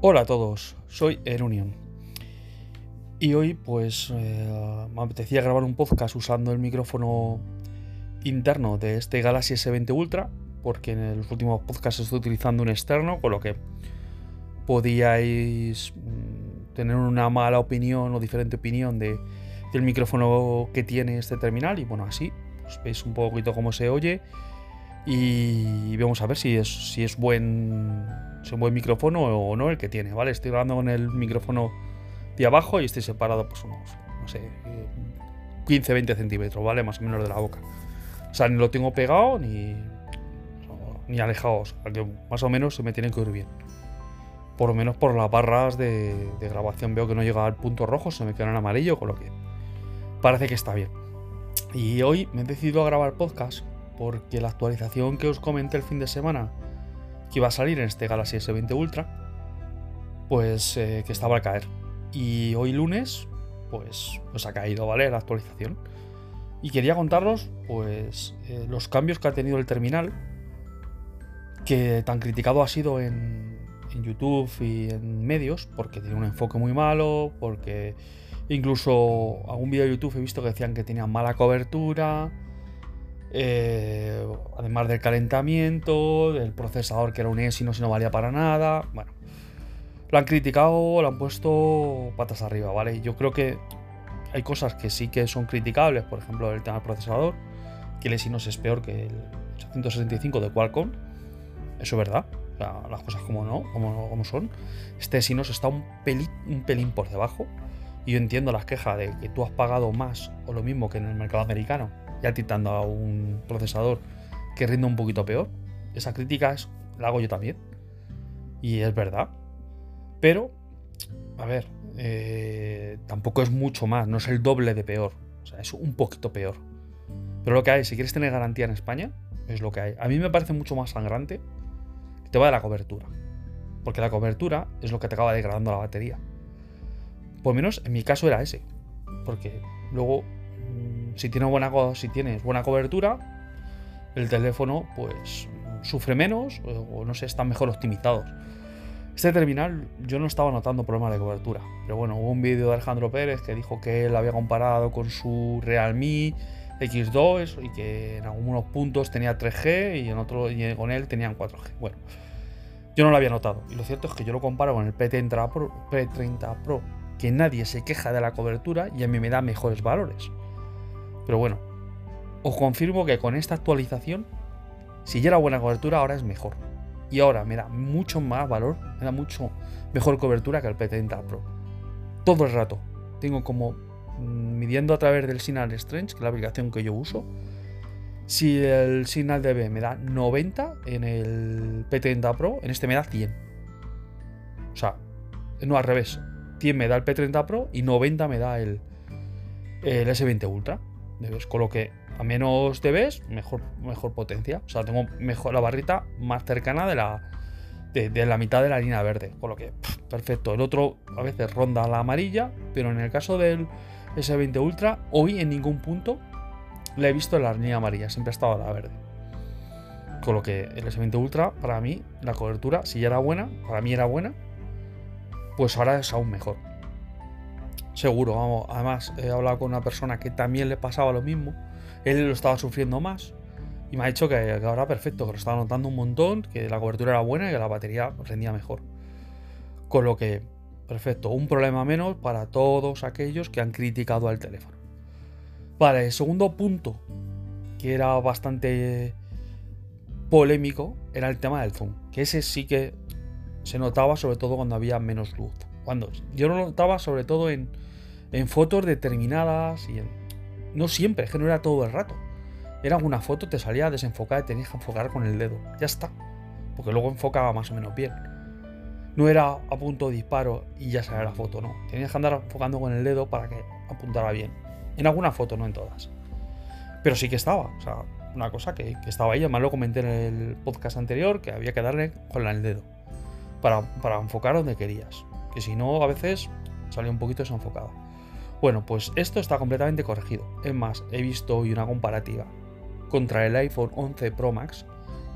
Hola a todos, soy Erunion. Y hoy pues eh, me apetecía grabar un podcast usando el micrófono interno de este Galaxy S20 Ultra, porque en los últimos podcasts estoy utilizando un externo, con lo que podíais mm, tener una mala opinión o diferente opinión de, del micrófono que tiene este terminal. Y bueno, así pues veis un poquito cómo se oye y vamos a ver si es, si es buen un buen micrófono o no el que tiene, ¿vale? Estoy grabando con el micrófono de abajo y estoy separado pues unos, no sé, 15-20 centímetros, ¿vale? Más o menos de la boca. O sea, ni lo tengo pegado ni, ni alejado, más o menos se me tiene que oír bien. Por lo menos por las barras de, de grabación veo que no llega al punto rojo, se me queda en amarillo, con lo que parece que está bien. Y hoy me he decidido a grabar podcast porque la actualización que os comenté el fin de semana que iba a salir en este Galaxy S20 Ultra, pues eh, que estaba a caer. Y hoy lunes, pues, pues ha caído, ¿vale? La actualización. Y quería contaros, pues, eh, los cambios que ha tenido el terminal, que tan criticado ha sido en, en YouTube y en medios, porque tiene un enfoque muy malo, porque incluso algún vídeo de YouTube he visto que decían que tenía mala cobertura, eh, además del calentamiento, del procesador que era un Exynos y no valía para nada. Bueno, lo han criticado, lo han puesto patas arriba, ¿vale? Yo creo que hay cosas que sí que son criticables, por ejemplo, el tema del procesador, que el Exynos es peor que el 865 de Qualcomm. Eso es verdad, las cosas como no, como son. Este Exynos está un pelín, un pelín por debajo. Y yo entiendo las quejas de que tú has pagado más o lo mismo que en el mercado americano ya titando a un procesador que rinde un poquito peor. Esa crítica es, la hago yo también. Y es verdad. Pero, a ver, eh, tampoco es mucho más, no es el doble de peor. O sea, es un poquito peor. Pero lo que hay, si quieres tener garantía en España, es lo que hay. A mí me parece mucho más sangrante que te va de la cobertura. Porque la cobertura es lo que te acaba degradando la batería. Por menos en mi caso era ese. Porque luego si, tiene buena, si tienes buena cobertura, el teléfono pues sufre menos o no sé, están mejor optimizados. Este terminal yo no estaba notando problemas de cobertura, pero bueno, hubo un vídeo de Alejandro Pérez que dijo que él había comparado con su Realme X2 y que en algunos puntos tenía 3G y en otro y con él tenían 4G. Bueno, yo no lo había notado y lo cierto es que yo lo comparo con el P30 Pro, P30 Pro que nadie se queja de la cobertura y a mí me da mejores valores. Pero bueno, os confirmo que con esta actualización, si ya era buena cobertura, ahora es mejor. Y ahora me da mucho más valor, me da mucho mejor cobertura que el P30 Pro. Todo el rato. Tengo como mm, midiendo a través del Signal Strange, que es la aplicación que yo uso. Si el Signal DB me da 90 en el P30 Pro, en este me da 100. O sea, no al revés. 100 me da el P30 Pro y 90 me da el, el S20 Ultra con lo que a menos debes, mejor, mejor potencia. O sea, tengo mejor la barrita más cercana de la, de, la mitad de la línea verde. Con lo que, perfecto. El otro a veces ronda la amarilla, pero en el caso del S20 Ultra, hoy en ningún punto le he visto en la línea amarilla, siempre ha estado la verde. Con lo que el S20 Ultra, para mí, la cobertura, si ya era buena, para mí era buena, pues ahora es aún mejor. Seguro, vamos. Además, he hablado con una persona que también le pasaba lo mismo. Él lo estaba sufriendo más. Y me ha dicho que, ahora perfecto, que lo estaba notando un montón, que la cobertura era buena y que la batería rendía mejor. Con lo que, perfecto, un problema menos para todos aquellos que han criticado al teléfono. Vale, el segundo punto, que era bastante polémico, era el tema del zoom. Que ese sí que se notaba sobre todo cuando había menos luz. Cuando yo lo notaba sobre todo en fotos determinadas y en... No siempre, es que no era todo el rato. Era alguna foto, te salía desenfocada y tenías que enfocar con el dedo. Ya está. Porque luego enfocaba más o menos bien. No era a punto de disparo y ya salía la foto, no. Tenías que andar enfocando con el dedo para que apuntara bien. En alguna foto, no en todas. Pero sí que estaba. O sea, una cosa que, estaba ahí. Además lo comenté en el podcast anterior que había que darle con el dedo. Para, para enfocar donde querías. Que si no, a veces salía un poquito desenfocado. Bueno, pues esto está completamente corregido. Es más, he visto hoy una comparativa contra el iPhone 11 Pro Max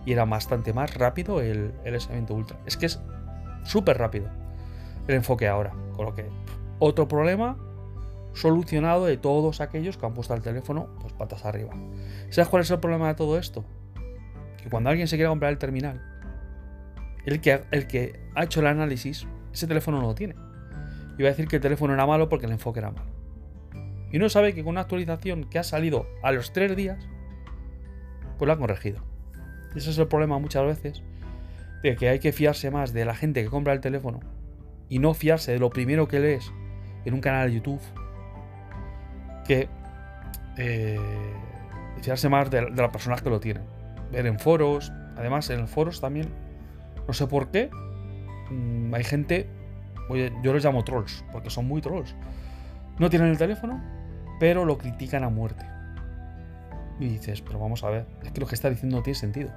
y era bastante más rápido el, el S20 Ultra. Es que es súper rápido el enfoque ahora. Con lo que otro problema solucionado de todos aquellos que han puesto el teléfono pues patas arriba. ¿Sabes cuál es el problema de todo esto? Que cuando alguien se quiere comprar el terminal, el que, el que ha hecho el análisis, ese teléfono no lo tiene. Va a decir que el teléfono era malo porque el enfoque era malo. Y uno sabe que con una actualización que ha salido a los tres días, pues lo han corregido. Ese es el problema muchas veces, de que hay que fiarse más de la gente que compra el teléfono y no fiarse de lo primero que lees en un canal de YouTube que eh, fiarse más de, las personas que lo tienen. Ver en foros, además en foros también, no sé por qué, mm, hay gente, oye, yo los llamo trolls, porque son muy trolls. No tienen el teléfono, pero lo critican a muerte. Y dices, pero vamos a ver, es que lo que está diciendo no tiene sentido.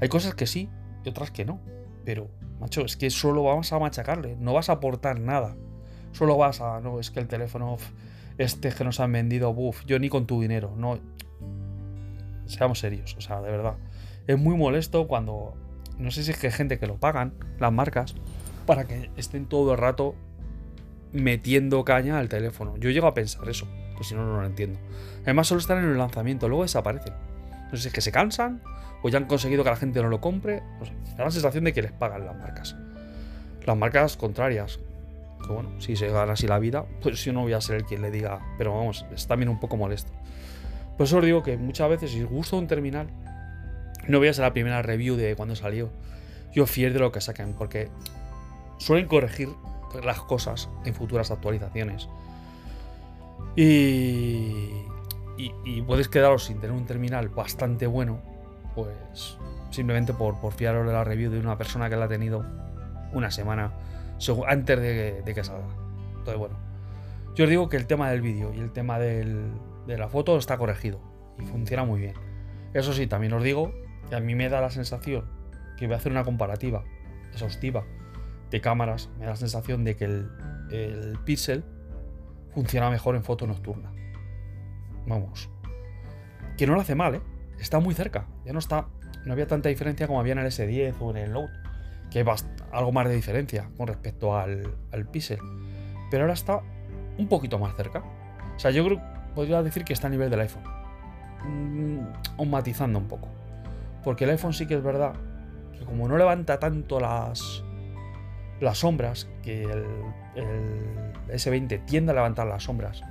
Hay cosas que sí y otras que no. Pero, macho, es que solo vamos a machacarle, no vas a aportar nada. Solo vas a, no, es que el teléfono este que nos han vendido, buf, yo ni con tu dinero, no. Seamos serios, o sea, de verdad. Es muy molesto cuando, no sé si es que hay gente que lo pagan, las marcas, para que estén todo el rato metiendo caña al teléfono. Yo llego a pensar eso, pues si no, no lo entiendo. Además, solo están en el lanzamiento, luego desaparecen. No sé si es que se cansan o ya han conseguido que la gente no lo compre. No sé, da la sensación de que les pagan las marcas. Las marcas contrarias, que bueno, si se gana así la vida, pues yo no voy a ser el quien le diga, pero vamos, es también un poco molesto. Por eso os digo que muchas veces, si os gusta un terminal, no voy a ser la primera review de cuando salió. Yo fiel de lo que saquen, porque suelen corregir las cosas en futuras actualizaciones. Y, y, puedes quedaros sin tener un terminal bastante bueno, pues simplemente por, por fiaros de la review de una persona que la ha tenido una semana antes de que, salga. Entonces, bueno, yo os digo que el tema del vídeo y el tema de la foto está corregido y funciona muy bien. Eso sí, también os digo que a mí me da la sensación que voy a hacer una comparativa exhaustiva de cámaras. Me da la sensación de que el, el Pixel funciona mejor en foto nocturna. Vamos. Que no lo hace mal, ¿eh? Está muy cerca. Ya no está. No había tanta diferencia como había en el S10 o en el Note que hay algo más de diferencia con respecto al, al Pixel. Pero ahora está un poquito más cerca. O sea, yo creo podría decir que está a nivel del iPhone. mm, matizando un poco. Porque el iPhone sí que es verdad que como no levanta tanto las, las sombras, que el, el S20 tiende a levantar las sombras,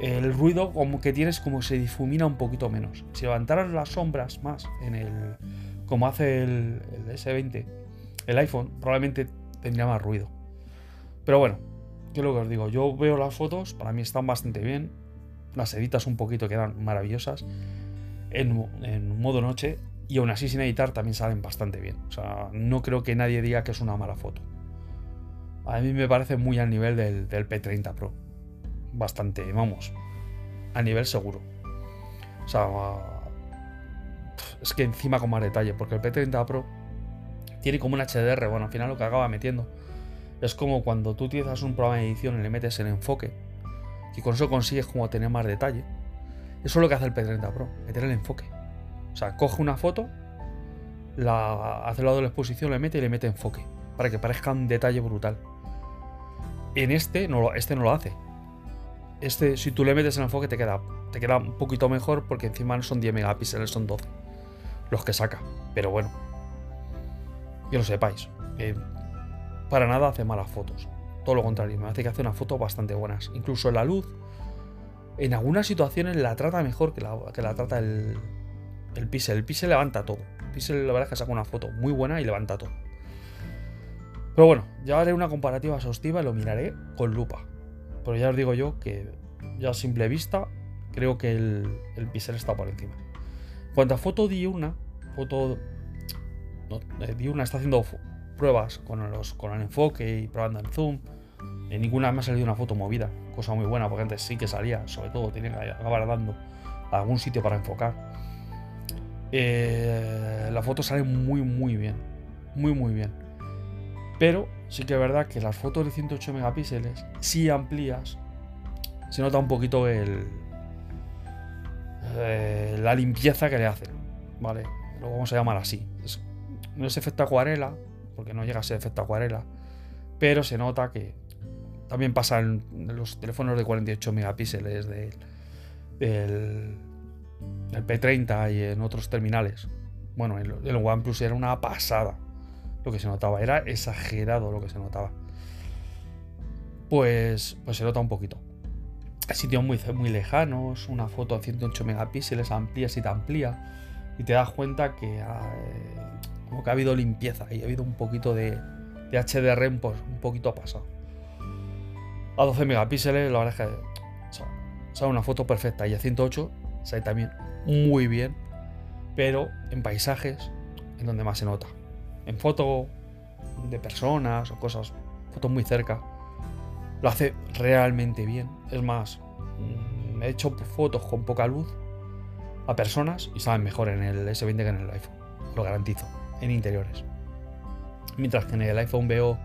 el ruido como que tienes como se difumina un poquito menos. Si levantaras las sombras más en el como hace el, el S20, el iPhone probablemente tendría más ruido. Pero bueno, yo lo que os digo, yo veo las fotos, para mí están bastante bien. Las editas un poquito quedan maravillosas en, modo noche y aún así sin editar también salen bastante bien. O sea, no creo que nadie diga que es una mala foto. A mí me parece muy al nivel del, del P30 Pro. Bastante, vamos, a nivel seguro. O sea, es que encima con más detalle, porque el P30 Pro tiene como un HDR, bueno, al final lo que acaba metiendo. Es como cuando tú utilizas un programa de edición y le metes el enfoque, y con eso consigues como tener más detalle. Eso es lo que hace el P30 Pro, meter el enfoque. O sea, coge una foto, la, hace el lado de la exposición, le mete y le mete enfoque, para que parezca un detalle brutal. En este no, este no lo hace. Este, si tú le metes el enfoque, te queda, te queda un poquito mejor porque encima no son 10 megapíxeles, son 12 los que saca. Pero bueno, que lo sepáis. para nada hace malas fotos. Todo lo contrario, me hace que hace unas fotos bastante buenas. Incluso la luz, en algunas situaciones la trata mejor que la, que la trata el, el Pixel. El levanta todo. El la verdad es que saca una foto muy buena y levanta todo. Pero bueno, ya haré una comparativa exhaustiva y lo miraré con lupa. Pero ya os digo yo que ya a simple vista creo que el, el está por encima. En cuanto a foto una foto vi una está haciendo pruebas con, los, con el enfoque y probando en zoom. En ninguna me ha salido una foto movida, cosa muy buena, porque antes sí que salía, sobre todo tenía que acabar dando algún sitio para enfocar. Eh, la foto sale muy, muy bien, muy, muy bien. Pero sí que es verdad que las fotos de 108 megapíxeles, si amplías, se nota un poquito el, eh, la limpieza que le hacen, ¿vale? lo vamos a llamar así. no es efecto acuarela, porque no llega a ser efecto acuarela, pero se nota que también pasa en los teléfonos de 48 megapíxeles del, del, P30 y en otros terminales. Bueno, el, el OnePlus era una pasada lo que se notaba, era exagerado lo que se notaba. Pues, pues se nota un poquito. Sitios muy, muy lejanos, una foto a 108 megapíxeles, amplía y te amplía, y te das cuenta que como que ha habido limpieza y ha habido un poquito de, de HDR un, un poquito pasado. A 12 megapíxeles, la verdad es que sale una foto perfecta y a 108 sale también muy bien, pero en paisajes en donde más se nota. En foto de personas o cosas, fotos muy cerca, lo hace realmente bien. Es más, mm, he hecho fotos con poca luz a personas y saben mejor en el S20 que en el iPhone, lo garantizo, en interiores. Mientras que en el iPhone veo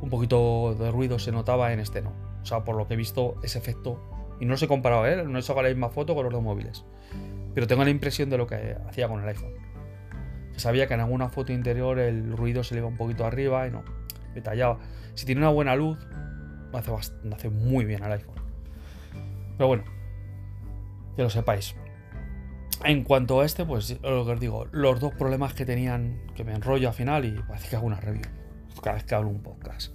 un poquito de ruido, se notaba en este no. O sea, por lo que he visto, ese efecto, y no se he comparado, ¿eh? no he sacado la misma foto con los dos móviles, pero tengo la impresión de lo que hacía con el iPhone. sabía que en alguna foto interior el ruido se le iba un poquito arriba y no, detallaba. Si tiene una buena luz, hace, hace muy bien al iPhone. Pero bueno, que lo sepáis. En cuanto a este, pues lo que os digo, los dos problemas que tenían, que me enrollo al final y parece que hago una review cada vez que hablo un podcast.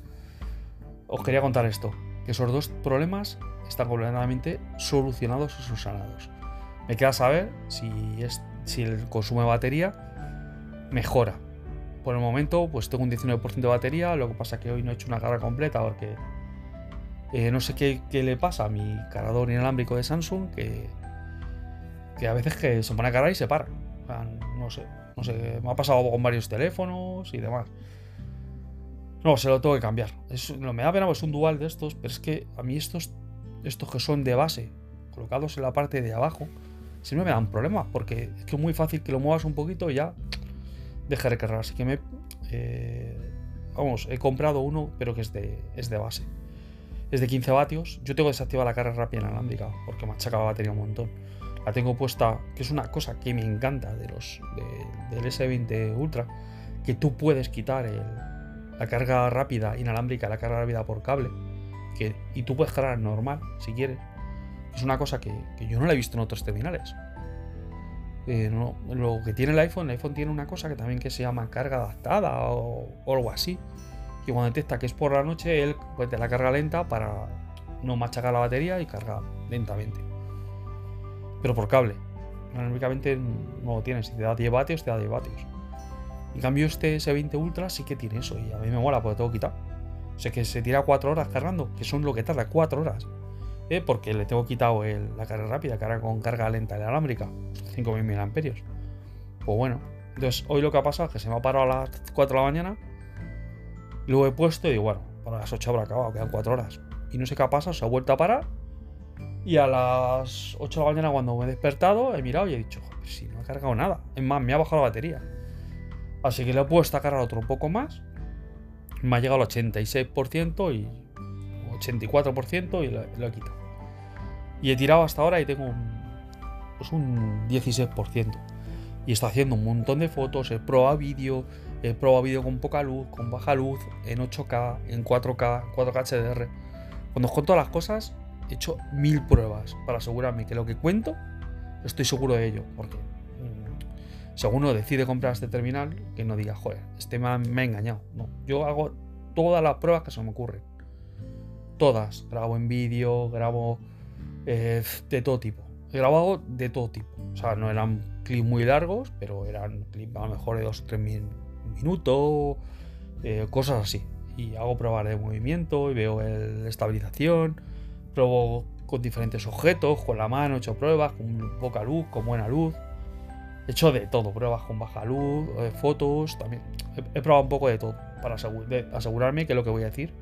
Os quería contar esto, que esos dos problemas están completamente solucionados y subsanados. Me queda saber si, es, si el consumo de batería mejora. Por el momento, pues tengo un 19% de batería, lo que pasa es que hoy no he hecho una carga completa porque eh, no sé qué, le pasa a mi cargador inalámbrico de Samsung, que, que a veces que se pone a cargar y se para. no sé, no sé, me ha pasado con varios teléfonos y demás. No, se lo tengo que cambiar. no me da pena, pues es un dual de estos, pero es que a mí estos, estos que son de base, colocados en la parte de abajo, siempre me dan problemas, porque es que es muy fácil que lo muevas un poquito y ya deje de cargar. Así que me. Eh, vamos, he comprado uno, pero que es de, es de base es de 15 vatios. Yo tengo desactivada la carga rápida inalámbrica porque me la batería un montón. La tengo puesta, que es una cosa que me encanta de los del S20 Ultra, que tú puedes quitar la carga rápida inalámbrica, la carga rápida por cable, y tú puedes cargar normal si quieres. Es una cosa que, yo no la he visto en otros terminales. Eh, lo que tiene el iPhone, el iPhone tiene una cosa que también que se llama carga adaptada o algo así y cuando detecta que es por la noche, él pues, te la carga lenta para no machacar la batería y carga lentamente. Pero por cable. Únicamente no lo tiene. Si te da 10 vatios, te da 10 vatios. En cambio, este S20 Ultra sí que tiene eso. Y a mí me mola porque tengo quitar. O sea que se tira 4 horas cargando, que son lo que tarda 4 horas. ¿eh? Porque le tengo quitado la carga rápida, carga con carga lenta inalámbrica, 5000 mAh. Pues bueno, entonces hoy lo que ha pasado es que se me ha parado a las 4 de la mañana Luego he puesto y digo, bueno, para las 8 habrá acabado, quedan 4 horas. Y no sé qué ha pasado, se ha vuelto a parar. Y a las 8 de la mañana, cuando me he despertado, he mirado y he dicho, joder, si no ha cargado nada. Es más, me ha bajado la batería. Así que le he puesto a cargar otro poco más. Me ha llegado al 86% y 84% y lo, he quitado. Y he tirado hasta ahora y tengo un, pues un 16%. Y está haciendo un montón de fotos, he probado vídeo, He probado vídeo con poca luz, con baja luz, en 8K, en 4K, 4K HDR. Cuando os cuento las cosas, he hecho mil pruebas para asegurarme que lo que cuento, estoy seguro de ello. Porque si alguno decide comprar este terminal, que no diga, joder, este me ha, engañado. No, yo hago todas las pruebas que se me ocurren. Todas. Grabo en vídeo, grabo eh, de todo tipo. He grabado de todo tipo. O sea, no eran clips muy largos, pero eran clips a lo mejor de 2 o 3 mil minuto, eh, cosas así. Y hago pruebas de movimiento y veo la estabilización, pruebo con diferentes objetos, con la mano he hecho pruebas, con poca luz, con buena luz. He hecho de todo, pruebas con baja luz, eh, fotos, también. He, probado un poco de todo para asegurarme que lo que voy a decir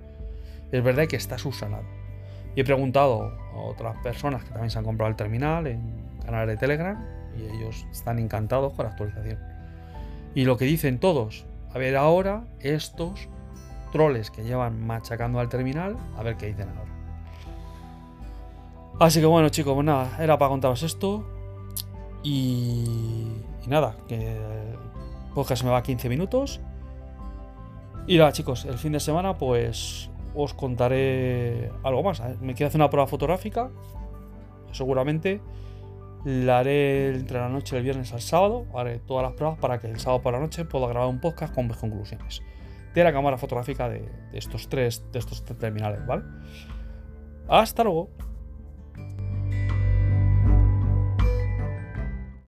es verdad que está subsanado. Y he preguntado a otras personas que también se han comprado el terminal en canales de Telegram y ellos están encantados con la actualización. Y lo que dicen todos, a ver ahora estos troles que llevan machacando al terminal, a ver qué dicen ahora. Así que bueno chicos, pues nada, era para contaros esto. Y, nada, que el podcast me va a 15 minutos. Y nada, chicos, el fin de semana, pues os contaré algo más. Me quiero hacer una prueba fotográfica. Seguramente la haré entre la noche del viernes al sábado. Haré todas las pruebas para que el sábado por la noche pueda grabar un podcast con mis conclusiones de la cámara fotográfica de, estos tres de estos tres terminales, ¿vale? Hasta luego.